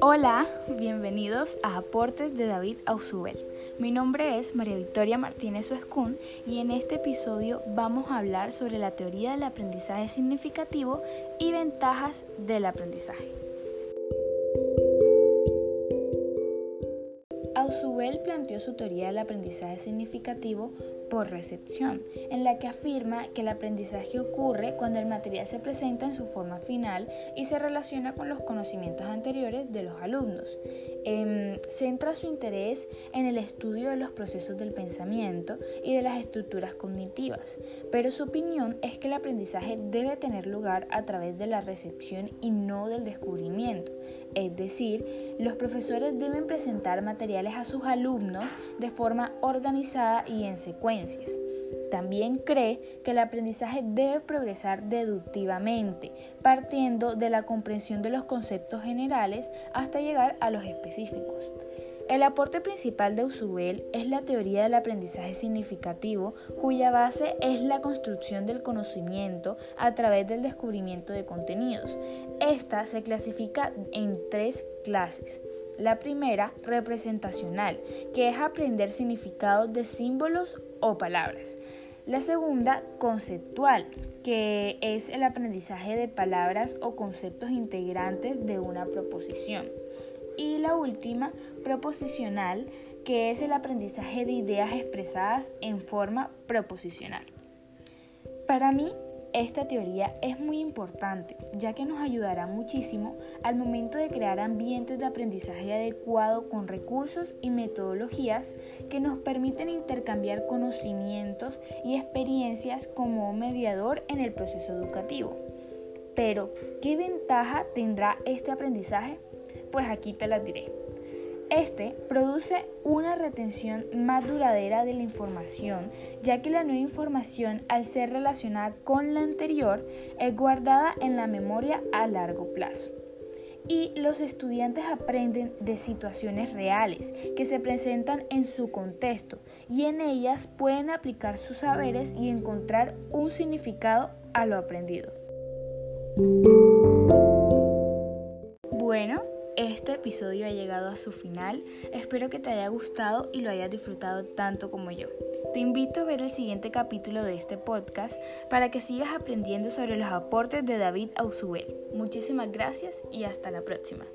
Hola, bienvenidos a Aportes de David Ausubel. Mi nombre es María Victoria Martínez Oescún y en este episodio vamos a hablar sobre la teoría del aprendizaje significativo y ventajas del aprendizaje. Ausubel planteó su teoría del aprendizaje significativo por recepción, en la que afirma que el aprendizaje ocurre cuando el material se presenta en su forma final y se relaciona con los conocimientos anteriores de los alumnos. Em, centra su interés en el estudio de los procesos del pensamiento y de las estructuras cognitivas, pero su opinión es que el aprendizaje debe tener lugar a través de la recepción y no del descubrimiento. Es decir, los profesores deben presentar materiales a sus alumnos de forma organizada y en secuencia también cree que el aprendizaje debe progresar deductivamente, partiendo de la comprensión de los conceptos generales hasta llegar a los específicos. El aporte principal de Usubel es la teoría del aprendizaje significativo, cuya base es la construcción del conocimiento a través del descubrimiento de contenidos. Esta se clasifica en tres clases. La primera, representacional, que es aprender significados de símbolos o palabras. La segunda, conceptual, que es el aprendizaje de palabras o conceptos integrantes de una proposición. Y la última, proposicional, que es el aprendizaje de ideas expresadas en forma proposicional. Para mí, esta teoría es muy importante, ya que nos ayudará muchísimo al momento de crear ambientes de aprendizaje adecuado con recursos y metodologías que nos permiten intercambiar conocimientos y experiencias como mediador en el proceso educativo. Pero, ¿qué ventaja tendrá este aprendizaje? Pues aquí te las diré. Este produce una retención más duradera de la información, ya que la nueva información, al ser relacionada con la anterior, es guardada en la memoria a largo plazo. Y los estudiantes aprenden de situaciones reales que se presentan en su contexto y en ellas pueden aplicar sus saberes y encontrar un significado a lo aprendido. Bueno, este episodio ha llegado a su final. Espero que te haya gustado y lo hayas disfrutado tanto como yo. Te invito a ver el siguiente capítulo de este podcast para que sigas aprendiendo sobre los aportes de David Ausubel. Muchísimas gracias y hasta la próxima.